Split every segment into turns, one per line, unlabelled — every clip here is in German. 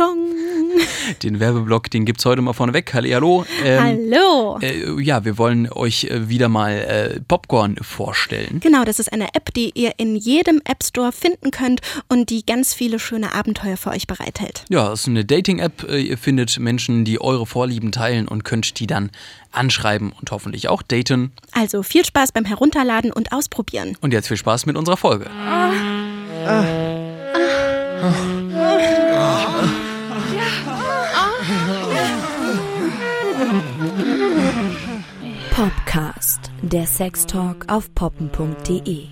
Dong.
Den Werbeblock, den gibt's heute mal vorneweg. Hallo.
Ähm, Hallo.
Äh, ja, wir wollen euch äh, wieder mal äh, Popcorn vorstellen.
Genau, das ist eine App, die ihr in jedem App Store finden könnt und die ganz viele schöne Abenteuer für euch bereithält.
Ja, das ist eine Dating-App. Äh, ihr findet Menschen, die eure Vorlieben teilen und könnt die dann anschreiben und hoffentlich auch daten.
Also viel Spaß beim Herunterladen und Ausprobieren.
Und jetzt viel Spaß mit unserer Folge. Ah. Ah. Ah.
Popcast, der Sextalk auf poppen.de.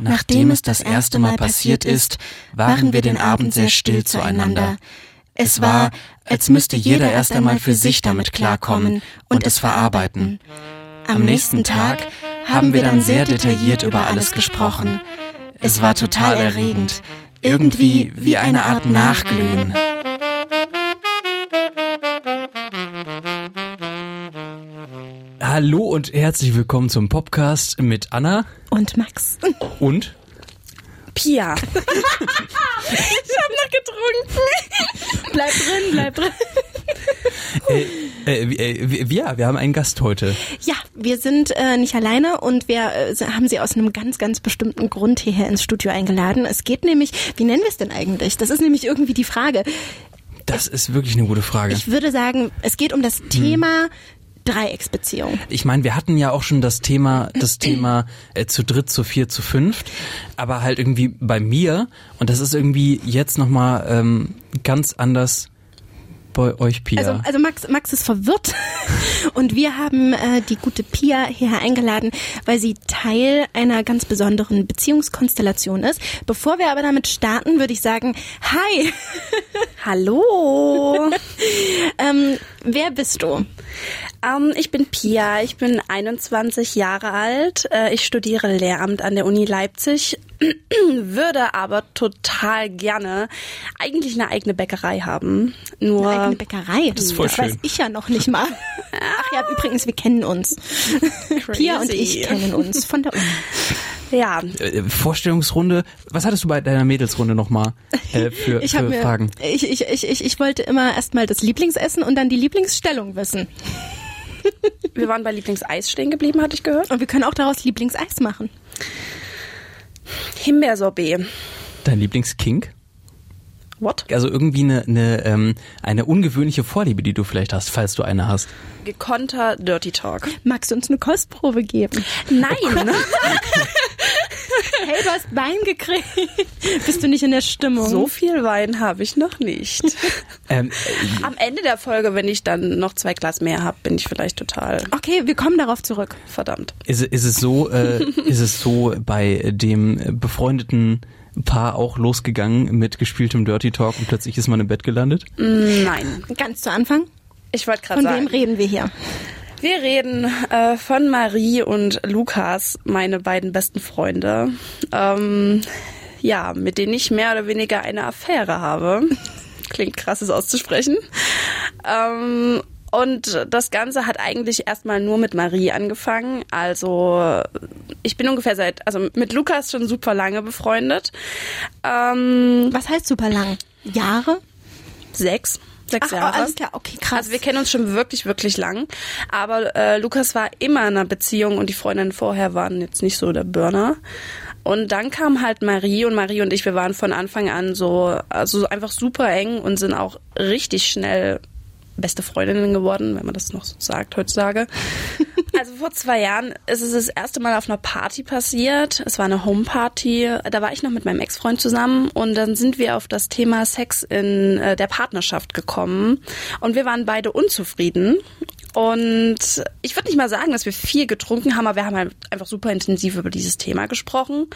Nachdem es das erste Mal passiert ist, waren wir den Abend sehr still zueinander. Es war, als müsste jeder erst einmal für sich damit klarkommen und es verarbeiten. Am nächsten Tag haben wir dann sehr detailliert über alles gesprochen. Es war total erregend, irgendwie wie eine Art Nachglühen. Hallo und herzlich willkommen zum Podcast mit Anna
und Max
und
Pia. ich hab noch getrunken. bleib drin, bleib drin.
Äh, äh, äh, ja, wir haben einen Gast heute.
Ja, wir sind äh, nicht alleine und wir äh, haben sie aus einem ganz, ganz bestimmten Grund hierher ins Studio eingeladen. Es geht nämlich, wie nennen wir es denn eigentlich? Das ist nämlich irgendwie die Frage.
Das ist wirklich eine gute Frage.
Ich würde sagen, es geht um das Thema Dreiecksbeziehung.
Ich meine, wir hatten ja auch schon das Thema, das Thema äh, zu dritt, zu vier, zu fünft, aber halt irgendwie bei mir und das ist irgendwie jetzt nochmal ähm, ganz anders bei euch, Pia?
Also, also Max, Max ist verwirrt und wir haben äh, die gute Pia hierher eingeladen, weil sie Teil einer ganz besonderen Beziehungskonstellation ist. Bevor wir aber damit starten, würde ich sagen, hi.
Hallo.
ähm, wer bist du?
Ähm, ich bin Pia, ich bin 21 Jahre alt. Äh, ich studiere Lehramt an der Uni Leipzig, würde aber total gerne eigentlich eine eigene Bäckerei haben.
Nur eine eigene Bäckerei?
Das, ist voll
das
schön.
weiß ich ja noch nicht mal. Ach ja, übrigens, wir kennen uns. Pia und ich kennen uns von der Uni.
Ja.
Äh, Vorstellungsrunde. Was hattest du bei deiner Mädelsrunde nochmal äh, für,
ich
für
mir,
Fragen?
Ich, ich, ich, ich wollte immer erstmal das Lieblingsessen und dann die Lieblingsstellung wissen.
Wir waren bei Lieblingseis stehen geblieben, hatte ich gehört.
Und wir können auch daraus Lieblingseis machen.
Himbeersorbet.
Dein Lieblingskink?
What?
Also irgendwie eine, eine, ähm, eine ungewöhnliche Vorliebe, die du vielleicht hast, falls du eine hast.
Gekonnter Dirty Talk.
Magst du uns eine Kostprobe geben?
Nein.
hey, du hast Wein gekriegt. Bist du nicht in der Stimmung?
So viel Wein habe ich noch nicht. ähm, äh, Am Ende der Folge, wenn ich dann noch zwei Glas mehr habe, bin ich vielleicht total.
Okay, wir kommen darauf zurück.
Verdammt.
Ist, ist es so, äh, ist es so bei dem befreundeten Paar auch losgegangen mit gespieltem Dirty Talk und plötzlich ist man im Bett gelandet?
Nein.
Ganz zu Anfang?
Ich wollte gerade sagen.
Von wem reden wir hier?
Wir reden äh, von Marie und Lukas, meine beiden besten Freunde. Ähm, ja, mit denen ich mehr oder weniger eine Affäre habe. Klingt krass, es auszusprechen. Ähm, und das Ganze hat eigentlich erstmal nur mit Marie angefangen. Also ich bin ungefähr seit, also mit Lukas schon super lange befreundet.
Ähm, Was heißt super lang? Jahre?
Sechs. Sechs
Ach,
Jahre.
Oh, alles klar, okay, krass.
Also wir kennen uns schon wirklich, wirklich lang. Aber äh, Lukas war immer in einer Beziehung und die Freundinnen vorher waren jetzt nicht so der Burner. Und dann kam halt Marie und Marie und ich, wir waren von Anfang an so, also einfach super eng und sind auch richtig schnell beste Freundinnen geworden, wenn man das noch so sagt heutzutage. Also vor zwei Jahren ist es das erste Mal auf einer Party passiert. Es war eine Homeparty. Da war ich noch mit meinem Ex-Freund zusammen und dann sind wir auf das Thema Sex in äh, der Partnerschaft gekommen und wir waren beide unzufrieden. Und ich würde nicht mal sagen, dass wir viel getrunken haben, aber wir haben halt einfach super intensiv über dieses Thema gesprochen.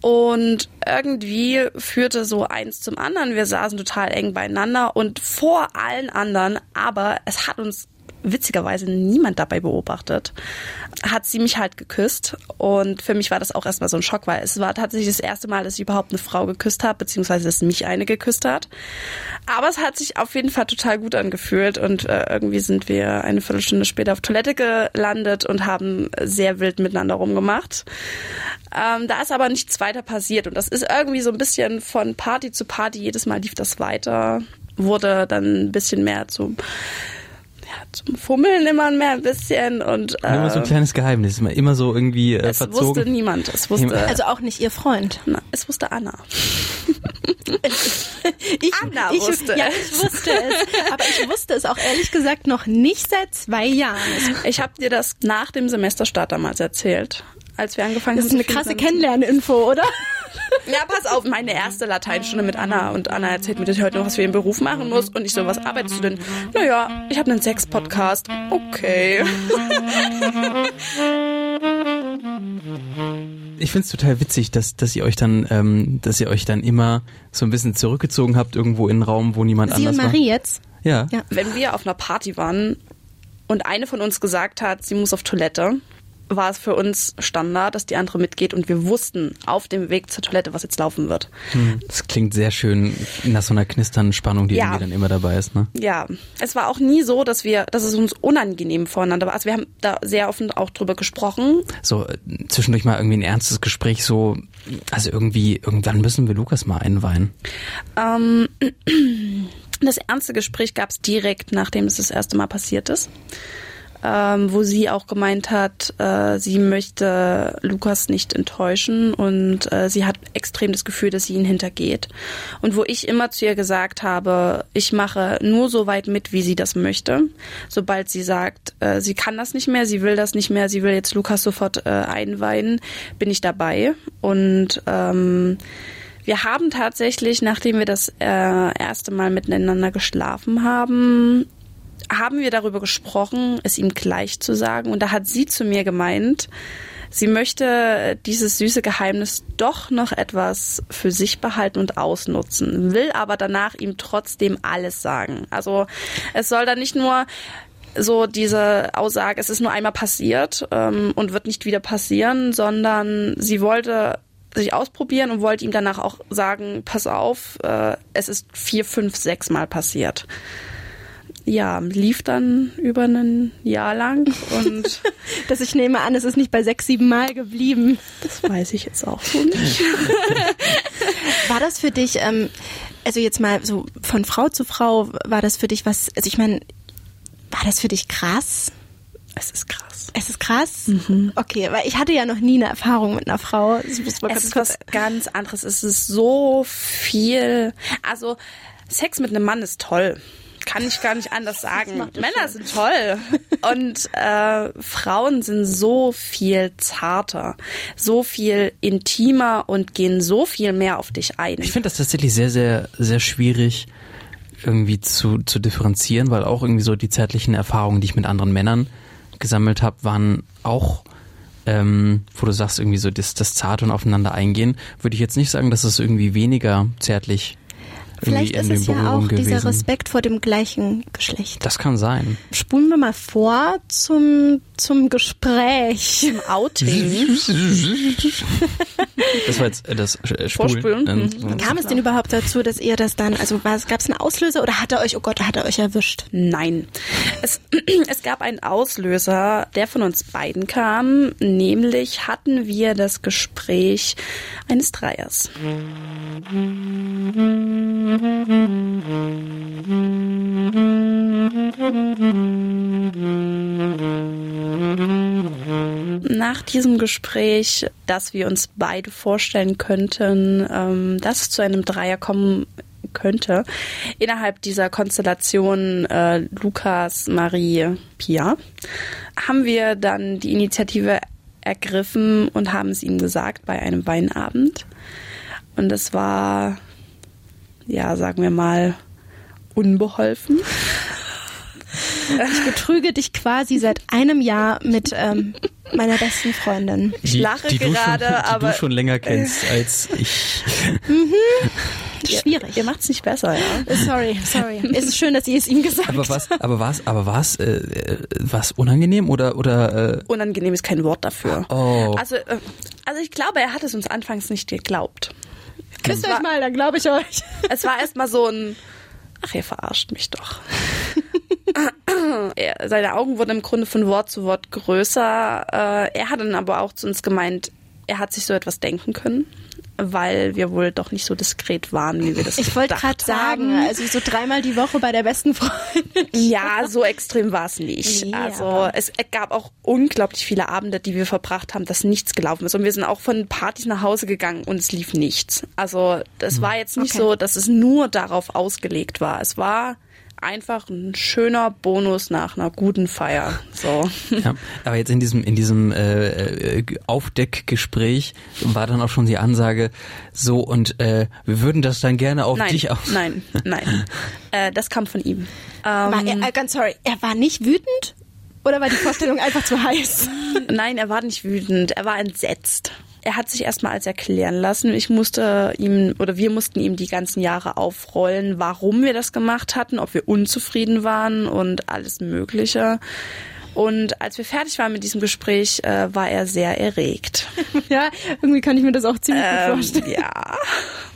Und irgendwie führte so eins zum anderen. Wir saßen total eng beieinander und vor allen anderen, aber es hat uns witzigerweise niemand dabei beobachtet, hat sie mich halt geküsst. Und für mich war das auch erstmal so ein Schock, weil es war tatsächlich das erste Mal, dass ich überhaupt eine Frau geküsst habe, beziehungsweise dass mich eine geküsst hat. Aber es hat sich auf jeden Fall total gut angefühlt und äh, irgendwie sind wir eine Viertelstunde später auf Toilette gelandet und haben sehr wild miteinander rumgemacht. Ähm, da ist aber nichts weiter passiert und das ist irgendwie so ein bisschen von Party zu Party, jedes Mal lief das weiter, wurde dann ein bisschen mehr ja, zum Fummeln immer mehr ein bisschen und
äh, immer so ein kleines Geheimnis, immer so irgendwie äh,
es
verzogen.
wusste niemand, es wusste
also auch nicht ihr Freund.
Na, es wusste Anna.
ich,
Anna
ich,
wusste
ja,
es.
ich wusste es, aber ich wusste es auch ehrlich gesagt noch nicht seit zwei Jahren.
Ich habe dir das nach dem Semesterstart damals erzählt, als wir angefangen
Das ist
haben.
eine krasse Kennenlerninfo, oder?
Ja, pass auf, meine erste Lateinstunde mit Anna und Anna erzählt mir das heute noch, was wir im Beruf machen muss und ich so, was arbeitest du denn? Naja, ich habe einen Sex-Podcast. Okay.
Ich find's total witzig, dass, dass ihr euch dann, ähm, dass ihr euch dann immer so ein bisschen zurückgezogen habt, irgendwo in einen Raum, wo niemand
Sie
anders
und Marie jetzt?
war. Ja.
Ja.
Wenn wir auf einer Party waren und eine von uns gesagt hat, sie muss auf Toilette, war es für uns Standard, dass die andere mitgeht und wir wussten auf dem Weg zur Toilette, was jetzt laufen wird.
Hm. Das klingt sehr schön nach so einer knisternden Spannung, die
Ja.
irgendwie dann immer dabei ist, ne?
Ja, es war auch nie so, dass wir, dass es uns unangenehm voreinander war. Also wir haben da sehr offen auch drüber gesprochen.
So äh, zwischendurch mal irgendwie ein ernstes Gespräch, so, also irgendwie, irgendwann müssen wir Lukas mal einweihen.
Ähm, das ernste Gespräch gab es direkt, nachdem es das erste Mal passiert ist. Ähm, wo sie auch gemeint hat, äh, sie möchte Lukas nicht enttäuschen und äh, sie hat extrem das Gefühl, dass sie ihn hintergeht. Und wo ich immer zu ihr gesagt habe, ich mache nur so weit mit, wie sie das möchte. Sobald sie sagt, äh, sie kann das nicht mehr, sie will das nicht mehr, sie will jetzt Lukas sofort äh, einweihen, bin ich dabei. Und ähm, wir haben tatsächlich, nachdem wir das äh, erste Mal miteinander geschlafen haben, haben wir darüber gesprochen, es ihm gleich zu sagen. Und da hat sie zu mir gemeint, sie möchte dieses süße Geheimnis doch noch etwas für sich behalten und ausnutzen, will aber danach ihm trotzdem alles sagen. Also es soll dann nicht nur so diese Aussage, es ist nur einmal passiert ähm, und wird nicht wieder passieren, sondern sie wollte sich ausprobieren und wollte ihm danach auch sagen, pass auf, äh, es ist vier, fünf, sechs Mal passiert ja, lief dann über ein Jahr lang und
Dass ich nehme an, es ist nicht bei sechs, sieben Mal geblieben.
das weiß ich jetzt auch so nicht.
War das für dich, ähm, also jetzt mal so von Frau zu Frau, war das für dich was, also ich meine, war das für dich krass?
Es ist krass.
Es ist krass? Okay, weil ich hatte ja noch nie eine Erfahrung mit einer Frau.
Es
kurz-
ist was ganz anderes. Es ist so viel. Also Sex mit einem Mann ist toll. Kann ich gar nicht anders sagen. Männer sind toll. Und äh, Frauen sind so viel zarter, so viel intimer und gehen so viel mehr auf dich ein.
Ich finde das tatsächlich sehr, sehr, sehr schwierig irgendwie zu, zu differenzieren, weil auch irgendwie so die zärtlichen Erfahrungen, die ich mit anderen Männern gesammelt habe, waren auch, ähm, wo du sagst, irgendwie so das, das Zarte und aufeinander eingehen, würde ich jetzt nicht sagen, dass es irgendwie weniger zärtlich irgendwie
Vielleicht
in
ist es ja auch dieser
gewesen.
Respekt vor dem gleichen Geschlecht.
Das kann sein.
Spulen wir mal vor zum, zum Gespräch.
Im Outing.
Das war jetzt äh, das äh, Spulen.
Vorspülen. Mhm.
Kam es denn überhaupt dazu, dass ihr das dann, also gab es einen Auslöser oder hat er euch, oh Gott, hat er euch erwischt?
Nein. Es, es gab einen Auslöser, der von uns beiden kam. Nämlich hatten wir das Gespräch eines Dreiers. Nach diesem Gespräch, dass wir uns beide vorstellen könnten, ähm, dass es zu einem Dreier kommen könnte, innerhalb dieser Konstellation äh, Lukas, Marie, Pia, haben wir dann die Initiative ergriffen und haben es ihm gesagt bei einem Weinabend. Und es war, ja, sagen wir mal, unbeholfen.
Ich betrüge dich quasi seit einem Jahr mit ähm, meiner besten Freundin.
Ich lache
die
gerade,
schon, die
aber
du schon länger kennst als ich.
schwierig.
Ihr macht's nicht besser, ja.
Sorry, sorry. Es ist schön, dass ihr es ihm gesagt
Aber was, aber was, aber was, äh, was unangenehm oder oder? Äh,
Unangenehm ist kein Wort dafür.
oh,
Also, äh, also ich glaube, er hat es uns anfangs nicht geglaubt.
Küsst euch mal, dann glaube ich euch.
Es war erstmal so ein, ach, ihr verarscht mich doch. er, seine Augen wurden im Grunde von Wort zu Wort größer. Äh, er hat dann aber auch zu uns gemeint, er hat sich so etwas denken können, weil wir wohl doch nicht so diskret waren, wie wir das
Ich wollte gerade sagen, also so dreimal die Woche bei der besten Freundin.
Ja, so extrem war es nicht.
Nee,
also
aber-
es gab auch unglaublich viele Abende, die wir verbracht haben, dass nichts gelaufen ist. Und wir sind auch von Partys nach Hause gegangen und es lief nichts. Also das war jetzt nicht
Okay.
so, dass es nur darauf ausgelegt war. Es war einfach ein schöner Bonus nach einer guten Feier. So.
ja. Aber jetzt in diesem in diesem äh, äh, Aufdeckgespräch war dann auch schon die Ansage so und äh, wir würden das dann gerne auf
Nein,
dich auf.
nein, nein. äh, das kam von ihm.
War
Ähm,
er, äh, ganz sorry, er war nicht wütend? Oder war die Vorstellung einfach zu heiß?
Nein, er war nicht wütend, er war entsetzt. Er hat sich erstmal als erklären lassen. Ich musste ihm oder wir mussten ihm die ganzen Jahre aufrollen, warum wir das gemacht hatten, ob wir unzufrieden waren und alles Mögliche. Und als wir fertig waren mit diesem Gespräch, äh, war er sehr erregt.
ja, irgendwie kann ich mir das auch ziemlich gut
Ähm,
vorstellen.
ja.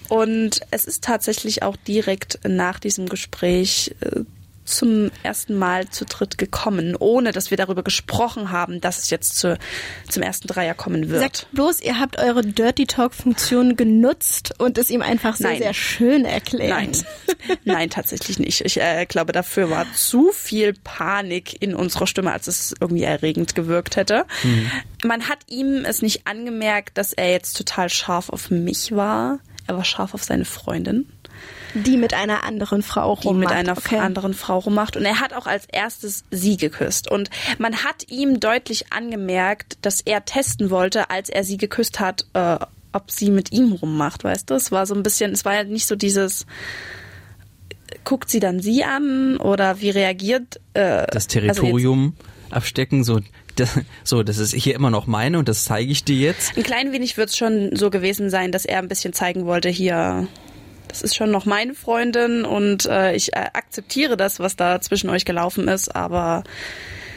Und es ist tatsächlich auch direkt nach diesem Gespräch äh, zum ersten Mal zu dritt gekommen, ohne dass wir darüber gesprochen haben, dass es jetzt zu, zum ersten Dreier kommen wird.
Sagt bloß, ihr habt eure Dirty Talk-Funktion genutzt und es ihm einfach sehr,
Nein.
sehr schön erklärt.
Nein, nein, tatsächlich nicht. Ich äh, glaube, dafür war zu viel Panik in unserer Stimme, als es irgendwie erregend gewirkt hätte. Man hat ihm es nicht angemerkt, dass er jetzt total scharf auf mich war. Er war scharf auf seine Freundin,
Die mit einer anderen Frau
die
rummacht.
mit einer
okay.
anderen Frau rummacht. Und er hat auch als erstes sie geküsst. Und man hat ihm deutlich angemerkt, dass er testen wollte, als er sie geküsst hat, äh, ob sie mit ihm rummacht, weißt du? Es war so ein bisschen, es war ja nicht so dieses, guckt sie dann sie an oder wie reagiert äh,
das
also jetzt-
Territorium abstecken, so das, so das ist hier immer noch meine und das zeige ich dir jetzt.
Ein klein wenig wird es schon so gewesen sein, dass er ein bisschen zeigen wollte, hier, das ist schon noch meine Freundin und äh, ich äh, akzeptiere das, was da zwischen euch gelaufen ist, aber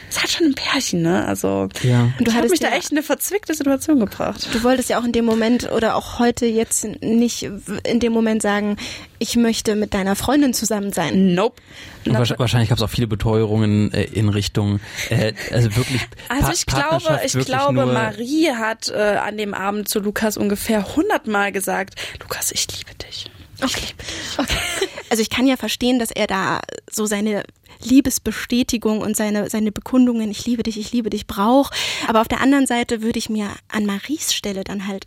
es hat schon ein Pärchen, ne? Also
Ja.
Und du
ich habe
hattest
mich da
ja-
echt in eine verzwickte Situation gebracht.
Du wolltest ja auch in dem Moment oder auch heute jetzt nicht in dem Moment sagen, ich möchte mit deiner Freundin zusammen sein.
Nope.
Und wahrscheinlich, wahrscheinlich gab es auch viele Beteuerungen äh, in Richtung, äh, also wirklich.
Also ich glaube, ich glaube, Marie hat äh, an dem Abend zu Lukas ungefähr hundertmal gesagt, Lukas, ich liebe dich.
Okay. okay. Also ich kann ja verstehen, dass er da so seine Liebesbestätigung und seine, seine Bekundungen, ich liebe dich, ich liebe dich, braucht. Aber auf der anderen Seite würde ich mir an Maries Stelle dann halt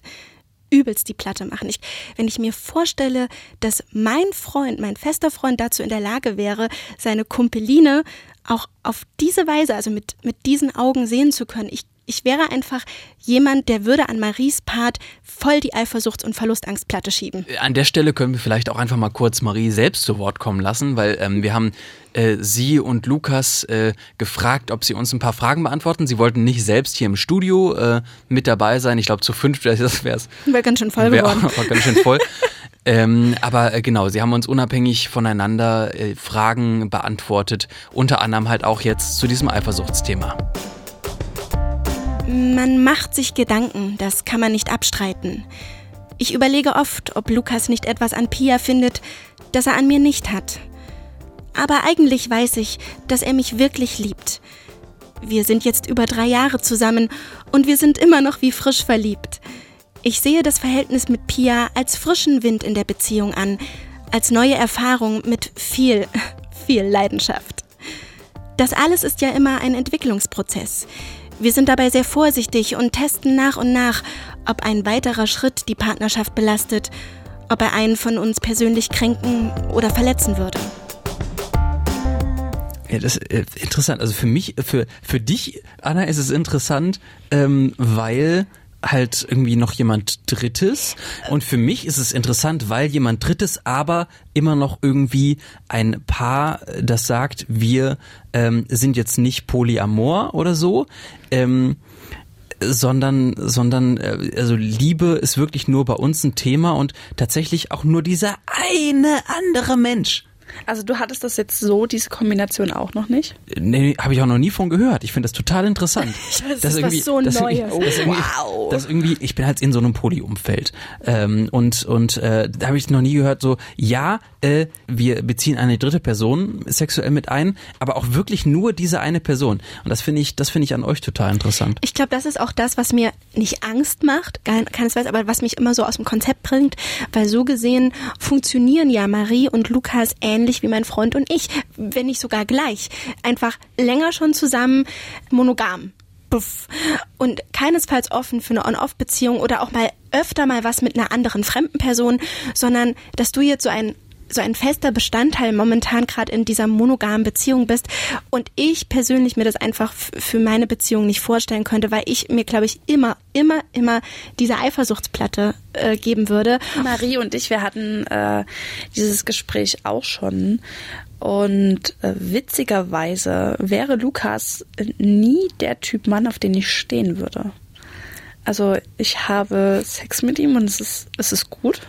übelst die Platte machen. Ich, wenn ich mir vorstelle, dass mein Freund, mein fester Freund dazu in der Lage wäre, seine Kumpeline auch auf diese Weise, also mit, mit diesen Augen sehen zu können, ich, ich wäre einfach jemand, der würde an Maries Part voll die Eifersuchts- und Verlustangstplatte schieben.
An der Stelle können wir vielleicht auch einfach mal kurz Marie selbst zu Wort kommen lassen, weil ähm, wir haben äh, sie und Lukas äh, gefragt, ob sie uns ein paar Fragen beantworten. Sie wollten nicht selbst hier im Studio äh, mit dabei sein. Ich glaube, zu fünf, das wäre es
Wäre ganz schön voll
Wäre
geworden.
auch war ganz schön voll. ähm, aber äh, genau, sie haben uns unabhängig voneinander äh, Fragen beantwortet, unter anderem halt auch jetzt zu diesem Eifersuchtsthema.
Man macht sich Gedanken, das kann man nicht abstreiten. Ich überlege oft, ob Lukas nicht etwas an Pia findet, das er an mir nicht hat. Aber eigentlich weiß ich, dass er mich wirklich liebt. Wir sind jetzt über drei Jahre zusammen und wir sind immer noch wie frisch verliebt. Ich sehe das Verhältnis mit Pia als frischen Wind in der Beziehung an, als neue Erfahrung mit viel, viel Leidenschaft. Das alles ist ja immer ein Entwicklungsprozess. Wir sind dabei sehr vorsichtig und testen nach und nach, ob ein weiterer Schritt die Partnerschaft belastet, ob er einen von uns persönlich kränken oder verletzen würde.
Ja, das ist äh, interessant. Also für mich, für, für dich, Anna, ist es interessant, ähm, weil halt irgendwie noch jemand Drittes. Und für mich ist es interessant, weil jemand Drittes aber immer noch irgendwie ein Paar, äh, das sagt, wir ähm, sind jetzt nicht polyamor oder so. Ähm, sondern, sondern, äh, also Liebe ist wirklich nur bei uns ein Thema und tatsächlich auch nur dieser eine andere Mensch.
Also du hattest das jetzt so, diese Kombination auch noch nicht?
Nee, habe ich auch noch nie von gehört. Ich finde das total interessant.
das, das ist was so
das
Neues.
Irgendwie, das irgendwie, wow. Das irgendwie, ich bin halt in so einem Polyumfeld. Ähm, und und äh, da habe ich noch nie gehört, so, ja, äh, wir beziehen eine dritte Person sexuell mit ein, aber auch wirklich nur diese eine Person. Und das finde ich, das finde ich an euch total interessant.
Ich glaube, das ist auch das, was mir nicht Angst macht, keinesfalls, aber was mich immer so aus dem Konzept bringt, weil so gesehen funktionieren ja Marie und Lukas ähnlich wie mein Freund und ich, wenn nicht sogar gleich. Einfach länger schon zusammen, monogam. Puff. Und keinesfalls offen für eine On-Off-Beziehung oder auch mal öfter mal was mit einer anderen fremden Person, sondern dass du jetzt so ein so ein fester Bestandteil momentan gerade in dieser monogamen Beziehung bist und ich persönlich mir das einfach für meine Beziehung nicht vorstellen könnte, weil ich mir glaube ich immer immer immer diese Eifersuchtsplatte äh, geben würde.
Marie und ich, wir hatten äh, dieses Gespräch auch schon und äh, witzigerweise wäre Lukas nie der Typ Mann, auf den ich stehen würde. Also ich habe Sex mit ihm und es ist, es ist gut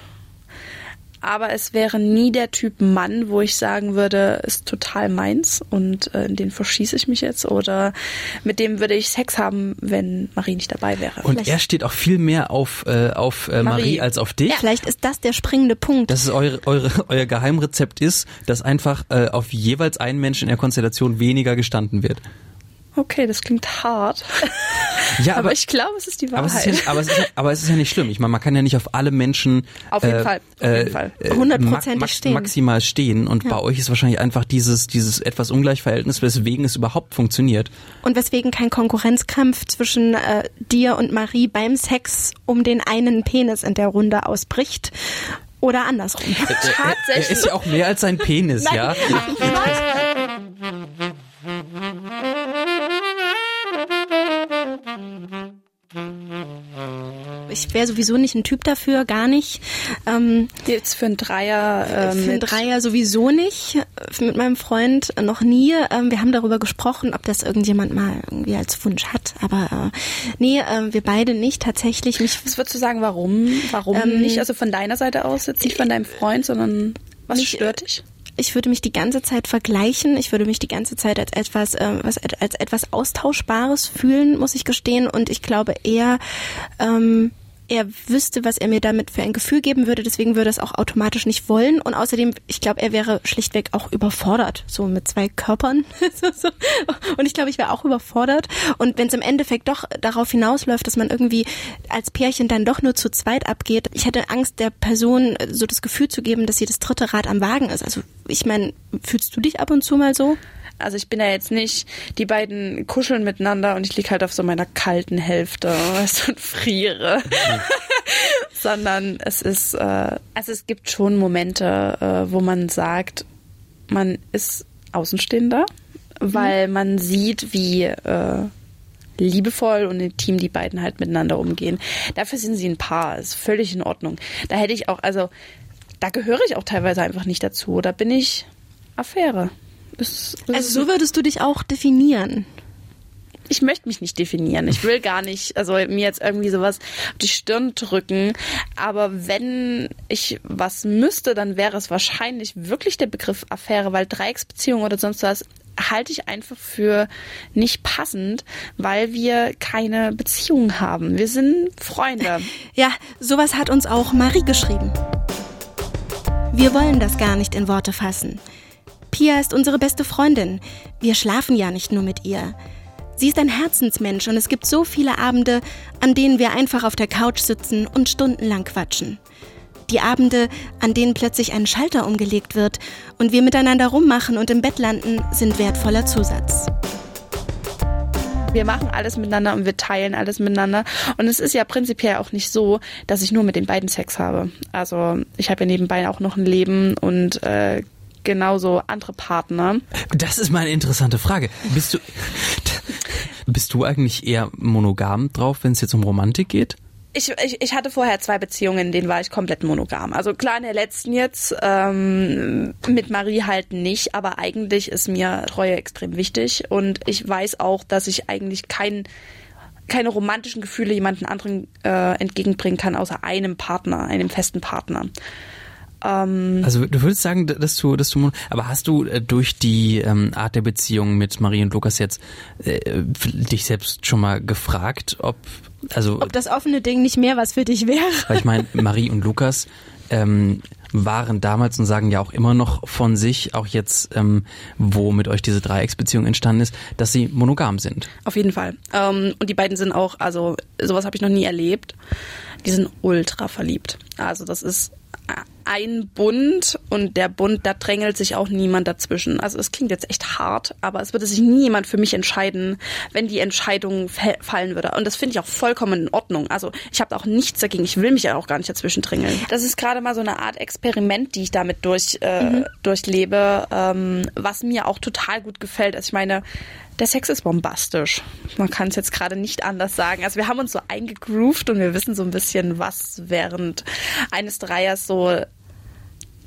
aber es wäre nie der Typ Mann, wo ich sagen würde, ist total meins und äh, in den verschieße ich mich jetzt oder mit dem würde ich Sex haben, wenn Marie nicht dabei wäre.
Und vielleicht. er steht auch viel mehr auf, äh, auf äh, Marie. Marie als auf dich. Ja,
vielleicht ist das der springende Punkt.
Dass es eure, eure, euer Geheimrezept ist, dass einfach äh, auf jeweils einen Menschen in der Konstellation weniger gestanden wird.
Okay, das klingt hart. Ja, aber, aber ich glaube, es ist die Wahrheit.
Aber es ist, ja, aber, es ist ja, aber es ist ja nicht schlimm. Ich meine, man kann ja nicht auf alle Menschen
auf jeden äh, Fall, auf jeden
äh, Fall. hundertprozentig
ma stehen. maximal stehen. Und ja. bei euch ist wahrscheinlich einfach dieses dieses etwas Ungleichverhältnis, weswegen es überhaupt funktioniert.
Und weswegen kein Konkurrenzkampf zwischen äh, dir und Marie beim Sex um den einen Penis in der Runde ausbricht. Oder andersrum.
Tatsächlich. Er ist ja auch mehr als ein Penis, Nein. ja.
Ich wäre sowieso nicht ein Typ dafür, gar nicht. Ähm,
Jetzt für einen Dreier? Äh,
für einen Dreier sowieso nicht. Mit meinem Freund noch nie. Ähm, wir haben darüber gesprochen, ob das irgendjemand mal irgendwie als Wunsch hat. Aber äh, nee, äh, wir beide nicht tatsächlich.
Mich, was würdest du sagen, warum? Warum ähm, nicht? Also von deiner Seite aus, jetzt nicht von deinem Freund, sondern was mich, stört dich?
Ich würde mich die ganze Zeit vergleichen. Ich würde mich die ganze Zeit als etwas, äh, was, als etwas Austauschbares fühlen, muss ich gestehen. Und ich glaube eher, ähm, er wüsste, was er mir damit für ein Gefühl geben würde, deswegen würde er es auch automatisch nicht wollen. Und außerdem, ich glaube, er wäre schlichtweg auch überfordert, so mit zwei Körpern. und ich glaube, ich wäre auch überfordert. Und wenn es im Endeffekt doch darauf hinausläuft, dass man irgendwie als Pärchen dann doch nur zu zweit abgeht, ich hätte Angst, der Person so das Gefühl zu geben, dass sie das dritte Rad am Wagen ist. Also ich meine, fühlst du dich ab und zu mal so?
Also ich bin ja jetzt nicht, die beiden kuscheln miteinander und ich lieg halt auf so meiner kalten Hälfte weißt, und friere. Sondern es ist, äh, also es gibt schon Momente, äh, wo man sagt, man ist Außenstehender, mhm. weil man sieht, wie äh, liebevoll und intim die beiden halt miteinander umgehen. Dafür sind sie ein Paar, ist völlig in Ordnung. Da hätte ich auch, also da gehöre ich auch teilweise einfach nicht dazu. Da bin ich Affäre.
Das, das also so würdest du dich auch definieren.
Ich möchte mich nicht definieren. Ich will gar nicht, also mir jetzt irgendwie sowas auf die Stirn drücken. Aber wenn ich was müsste, dann wäre es wahrscheinlich wirklich der Begriff Affäre, weil Dreiecksbeziehung oder sonst was halte ich einfach für nicht passend, weil wir keine Beziehung haben. Wir sind Freunde.
Ja, sowas hat uns auch Marie geschrieben. Wir wollen das gar nicht in Worte fassen. Pia ist unsere beste Freundin. Wir schlafen ja nicht nur mit ihr. Sie ist ein Herzensmensch und es gibt so viele Abende, an denen wir einfach auf der Couch sitzen und stundenlang quatschen. Die Abende, an denen plötzlich ein Schalter umgelegt wird und wir miteinander rummachen und im Bett landen, sind wertvoller Zusatz.
Wir machen alles miteinander und wir teilen alles miteinander. Und es ist ja prinzipiell auch nicht so, dass ich nur mit den beiden Sex habe. Also ich habe ja nebenbei auch noch ein Leben und äh, genauso andere Partner.
Das ist mal eine interessante Frage. Bist du, bist du eigentlich eher monogam drauf, wenn es jetzt um Romantik geht?
Ich, ich, ich hatte vorher zwei Beziehungen, in denen war ich komplett monogam. Also klar, in der letzten jetzt ähm, mit Marie halt nicht, aber eigentlich ist mir Treue extrem wichtig und ich weiß auch, dass ich eigentlich kein keine romantischen Gefühle jemanden anderen äh, entgegenbringen kann, außer einem Partner, einem festen Partner.
Ähm, also du würdest sagen, dass du, dass du, aber hast du äh, durch die ähm, Art der Beziehung mit Marie und Lukas jetzt äh, dich selbst schon mal gefragt, ob also
ob das offene Ding nicht mehr was für dich wäre?
Weil ich meine, Marie und Lukas ähm, waren damals und sagen ja auch immer noch von sich, auch jetzt, ähm, wo mit euch diese Dreiecksbeziehung entstanden ist, dass sie monogam sind.
Auf jeden Fall. Ähm, und die beiden sind auch, also sowas habe ich noch nie erlebt. Die sind ultra verliebt. Also das ist ein Bund und der Bund, da drängelt sich auch niemand dazwischen. Also es klingt jetzt echt hart, aber es würde sich niemand für mich entscheiden, wenn die Entscheidung fallen würde. Und das finde ich auch vollkommen in Ordnung. Also ich habe auch nichts dagegen. Ich will mich ja auch gar nicht dazwischen drängeln. Das ist gerade mal so eine Art Experiment, die ich damit durch, äh, mhm. durchlebe, ähm, was mir auch total gut gefällt. Also ich meine, der Sex ist bombastisch. Man kann es jetzt gerade nicht anders sagen. Also wir haben uns so eingegroovt und wir wissen so ein bisschen, was während eines Dreiers so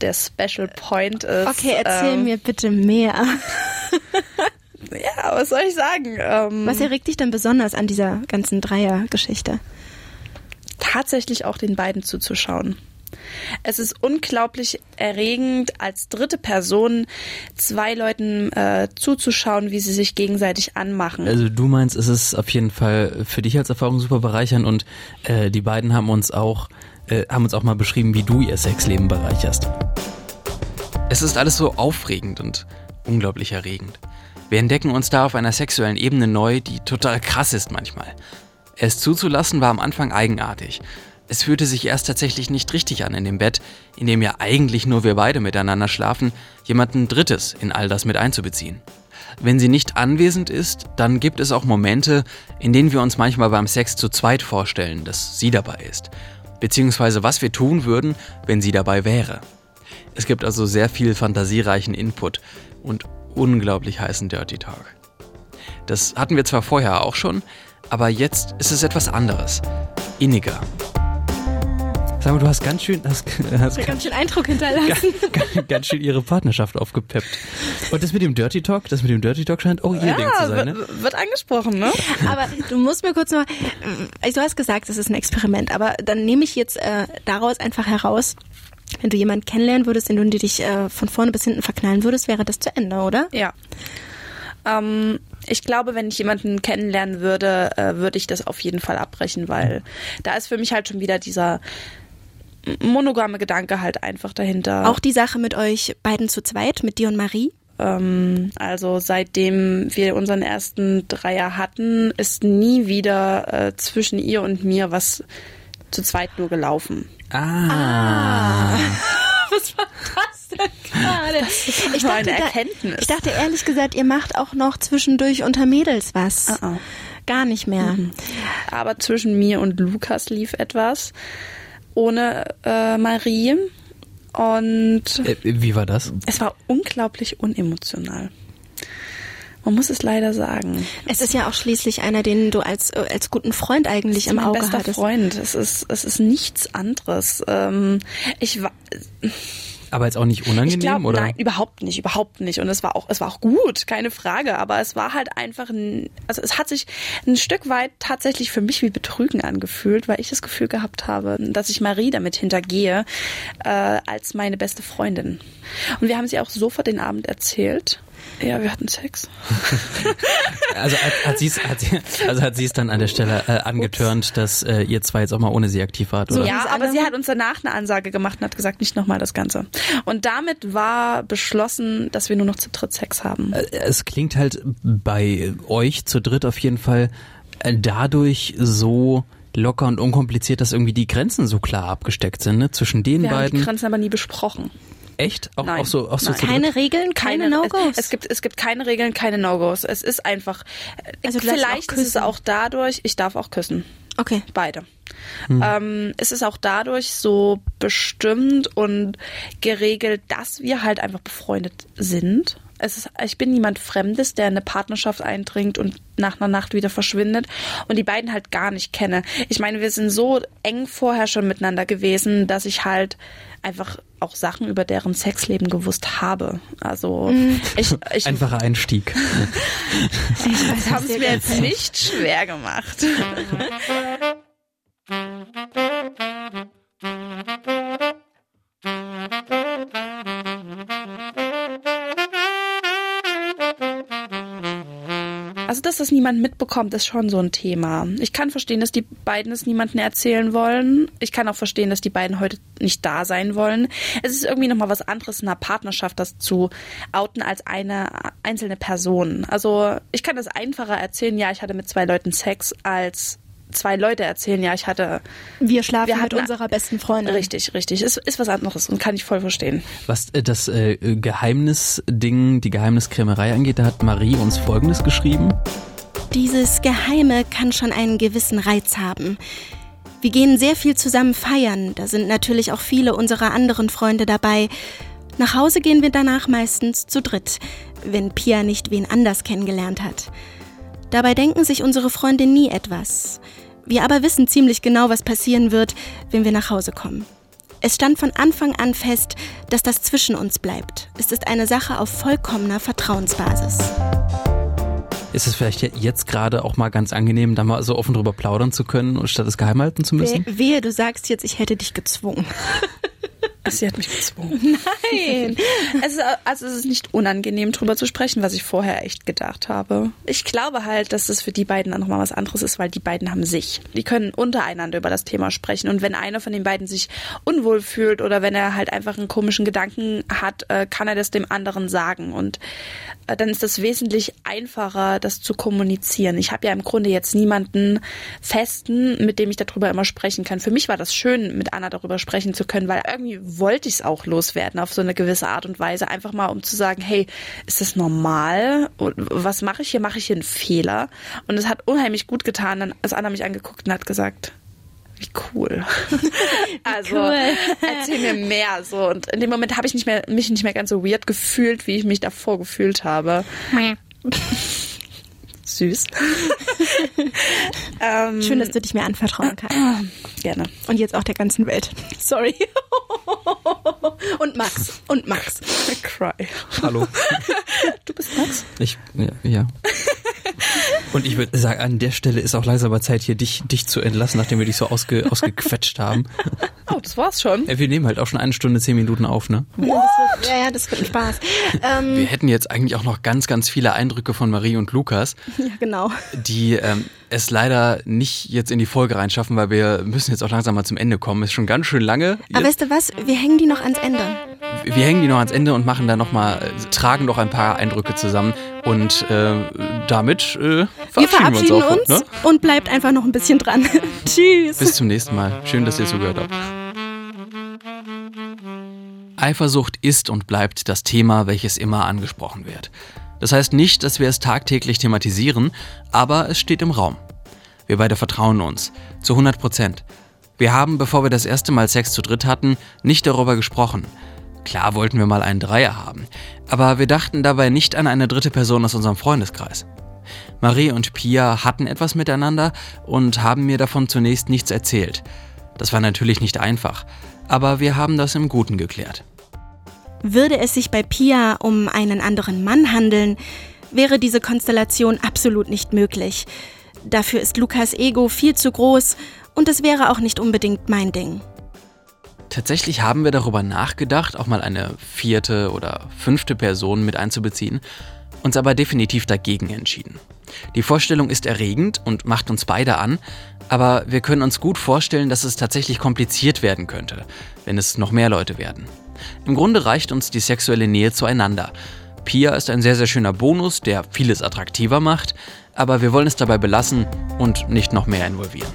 der Special Point ist.
Okay, erzähl ähm, mir bitte mehr.
ja, was soll ich sagen? Ähm,
was erregt dich denn besonders an dieser ganzen Dreier-Geschichte?
Tatsächlich auch den beiden zuzuschauen. Es ist unglaublich erregend, als dritte Person zwei Leuten äh, zuzuschauen, wie sie sich gegenseitig anmachen.
Also du meinst, es ist auf jeden Fall für dich als Erfahrung super bereichernd und äh, die beiden haben uns auch äh, haben uns auch mal beschrieben, wie du ihr Sexleben bereicherst. Es ist alles so aufregend und unglaublich erregend. Wir entdecken uns da auf einer sexuellen Ebene neu, die total krass ist manchmal. Es zuzulassen war am Anfang eigenartig. Es fühlte sich erst tatsächlich nicht richtig an in dem Bett, in dem ja eigentlich nur wir beide miteinander schlafen, jemanden Drittes in all das mit einzubeziehen. Wenn sie nicht anwesend ist, dann gibt es auch Momente, in denen wir uns manchmal beim Sex zu zweit vorstellen, dass sie dabei ist. Beziehungsweise was wir tun würden, wenn sie dabei wäre. Es gibt also sehr viel fantasiereichen Input und unglaublich heißen Dirty Talk. Das hatten wir zwar vorher auch schon, aber jetzt ist es etwas anderes. Inniger. Sag mal, du hast ganz schön, hast,
hast ganz, ganz schön Eindruck hinterlassen.
Ganz, ganz, schön ihre Partnerschaft aufgepeppt. Und das mit dem Dirty Talk, das mit dem Dirty Talk scheint auch ihr ja, Ding zu sein, ne?
wird angesprochen, ne?
Aber du musst mir kurz noch, also du hast gesagt, das ist ein Experiment, aber dann nehme ich jetzt äh, daraus einfach heraus, wenn du jemanden kennenlernen würdest, in den du dich äh, von vorne bis hinten verknallen würdest, wäre das zu Ende, oder?
Ja. Ähm, ich glaube, wenn ich jemanden kennenlernen würde, äh, würde ich das auf jeden Fall abbrechen, weil da ist für mich halt schon wieder dieser monogame Gedanke halt einfach dahinter.
Auch die Sache mit euch beiden zu zweit, mit dir und Marie?
Ähm, also seitdem wir unseren ersten Dreier hatten, ist nie wieder äh, zwischen ihr und mir was zu zweit nur gelaufen.
Ah. ah.
Was war das denn gerade? Das
ich dachte, eine Erkenntnis.
Da, ich dachte ehrlich gesagt, ihr macht auch noch zwischendurch unter Mädels was. Uh -uh. Gar nicht mehr. Mhm.
Aber zwischen mir und Lukas lief etwas ohne äh, Marie. Und
äh, wie war das?
Es war unglaublich unemotional. Man muss es leider sagen.
Es ist ja auch schließlich einer, den du als äh, als guten Freund eigentlich im Auge
bester
hattest.
Freund. Es ist es ist nichts anderes. Ähm, ich war
aber jetzt auch nicht unangenehm,
glaub,
oder?
Nein, überhaupt nicht, überhaupt nicht. Und es war auch, es war auch gut, keine Frage. Aber es war halt einfach ein, also es hat sich ein Stück weit tatsächlich für mich wie Betrügen angefühlt, weil ich das Gefühl gehabt habe, dass ich Marie damit hintergehe, äh, als meine beste Freundin. Und wir haben sie auch sofort den Abend erzählt. Ja, wir hatten Sex.
also hat, hat sie hat sie, also hat sie es dann an der Stelle äh, angetörnt, dass äh, ihr zwei jetzt auch mal ohne sie aktiv wart, oder?
So, ja, aber sie hat uns danach eine Ansage gemacht und hat gesagt, nicht nochmal das Ganze. Und damit war beschlossen, dass wir nur noch zu dritt Sex haben. Äh,
es klingt halt bei euch zu dritt auf jeden Fall äh, dadurch so locker und unkompliziert, dass irgendwie die Grenzen so klar abgesteckt sind, ne? Zwischen den
wir
beiden.
Haben die Grenzen aber nie besprochen.
Echt?
Auch, Nein.
auch so, auch so
Nein.
Keine Regeln, keine, keine No-Gos.
Es, es, gibt, es gibt keine Regeln, keine No-Gos. Es ist einfach. Also vielleicht ist es auch dadurch. Ich darf auch küssen.
Okay.
Beide. Hm. Ähm, es ist auch dadurch so bestimmt und geregelt, dass wir halt einfach befreundet sind es ist, ich bin niemand Fremdes, der in eine Partnerschaft eindringt und nach einer Nacht wieder verschwindet und die beiden halt gar nicht kenne. Ich meine, wir sind so eng vorher schon miteinander gewesen, dass ich halt einfach auch Sachen über deren Sexleben gewusst habe. Also
mhm. ich, ich einfacher Einstieg.
ich haben es mir jetzt nicht schwer gemacht. Dass das niemand mitbekommt, ist schon so ein Thema. Ich kann verstehen, dass die beiden es niemandem erzählen wollen. Ich kann auch verstehen, dass die beiden heute nicht da sein wollen. Es ist irgendwie nochmal was anderes in einer Partnerschaft, das zu outen als eine einzelne Person. Also, ich kann das einfacher erzählen, ja, ich hatte mit zwei Leuten Sex, als zwei Leute erzählen, ja, ich hatte.
Wir schlafen wir mit unserer besten Freundin.
Richtig, richtig. Ist, ist was anderes und kann ich voll verstehen.
Was äh, das äh, Geheimnisding, die Geheimniskrämerei angeht, da hat Marie uns Folgendes geschrieben.
Dieses Geheime kann schon einen gewissen Reiz haben. Wir gehen sehr viel zusammen feiern. Da sind natürlich auch viele unserer anderen Freunde dabei. Nach Hause gehen wir danach meistens zu dritt, wenn Pia nicht wen anders kennengelernt hat. Dabei denken sich unsere Freunde nie etwas. Wir aber wissen ziemlich genau, was passieren wird, wenn wir nach Hause kommen. Es stand von Anfang an fest, dass das zwischen uns bleibt. Es ist eine Sache auf vollkommener Vertrauensbasis.
Ist es vielleicht jetzt gerade auch mal ganz angenehm, da mal so offen drüber plaudern zu können, statt es geheim halten zu müssen?
Wehe, du sagst jetzt, ich hätte dich gezwungen.
Sie hat mich gezwungen.
Nein.
es ist, also es ist nicht unangenehm, drüber zu sprechen, was ich vorher echt gedacht habe. Ich glaube halt, dass es für die beiden dann nochmal was anderes ist, weil die beiden haben sich. Die können untereinander über das Thema sprechen. Und wenn einer von den beiden sich unwohl fühlt oder wenn er halt einfach einen komischen Gedanken hat, äh, kann er das dem anderen sagen. Und äh, dann ist es wesentlich einfacher, das zu kommunizieren. Ich habe ja im Grunde jetzt niemanden festen, mit dem ich darüber immer sprechen kann. Für mich war das schön, mit Anna darüber sprechen zu können, weil irgendwie wollte ich es auch loswerden auf so eine gewisse Art und Weise. Einfach mal, um zu sagen, hey, ist das normal? Was mache ich hier? Mache ich hier einen Fehler? Und es hat unheimlich gut getan, dann als Anna mich angeguckt und hat gesagt, wie cool. also cool. erzähl mir mehr so. Und in dem Moment habe ich nicht mehr, mich nicht mehr ganz so weird gefühlt, wie ich mich davor gefühlt habe. Süß.
ähm, Schön, dass du dich mir anvertrauen kannst.
Gerne.
Und jetzt auch der ganzen Welt. Sorry. Und Max. Und Max.
I cry.
Hallo.
Du bist Max?
Ich, ja. ja. Und ich würde sagen, an der Stelle ist auch langsam mal Zeit, hier dich, dich zu entlassen, nachdem wir dich so ausge, ausgequetscht haben.
Oh, das war's schon.
Ja, wir nehmen halt auch schon eine Stunde, zehn Minuten auf, ne?
Ja, wird, ja, ja, das wird Spaß.
Ähm, wir hätten jetzt eigentlich auch noch ganz, ganz viele Eindrücke von Marie und Lukas.
Ja, genau.
Die ähm, es leider nicht jetzt in die Folge reinschaffen, weil wir müssen jetzt auch langsam mal zum Ende kommen. Ist schon ganz schön lange.
Aber weißt du was? Wir hängen die noch ans Ende.
Wir hängen die noch ans Ende und machen dann nochmal, tragen noch ein paar Eindrücke zusammen und äh, damit äh, verabschieden wir, verabschieden wir uns, auch, uns ne?
und bleibt einfach noch ein bisschen dran. Tschüss.
Bis zum nächsten Mal. Schön, dass ihr zugehört habt. Eifersucht ist und bleibt das Thema, welches immer angesprochen wird. Das heißt nicht, dass wir es tagtäglich thematisieren, aber es steht im Raum. Wir beide vertrauen uns. Zu 100 Prozent. Wir haben, bevor wir das erste Mal Sex zu dritt hatten, nicht darüber gesprochen. Klar wollten wir mal einen Dreier haben, aber wir dachten dabei nicht an eine dritte Person aus unserem Freundeskreis. Marie und Pia hatten etwas miteinander und haben mir davon zunächst nichts erzählt. Das war natürlich nicht einfach, aber wir haben das im Guten geklärt.
Würde es sich bei Pia um einen anderen Mann handeln, wäre diese Konstellation absolut nicht möglich. Dafür ist Lukas Ego viel zu groß und es wäre auch nicht unbedingt mein Ding.
Tatsächlich haben wir darüber nachgedacht, auch mal eine vierte oder fünfte Person mit einzubeziehen, uns aber definitiv dagegen entschieden. Die Vorstellung ist erregend und macht uns beide an, aber wir können uns gut vorstellen, dass es tatsächlich kompliziert werden könnte, wenn es noch mehr Leute werden. Im Grunde reicht uns die sexuelle Nähe zueinander. Pia ist ein sehr, sehr schöner Bonus, der vieles attraktiver macht, aber wir wollen es dabei belassen und nicht noch mehr involvieren.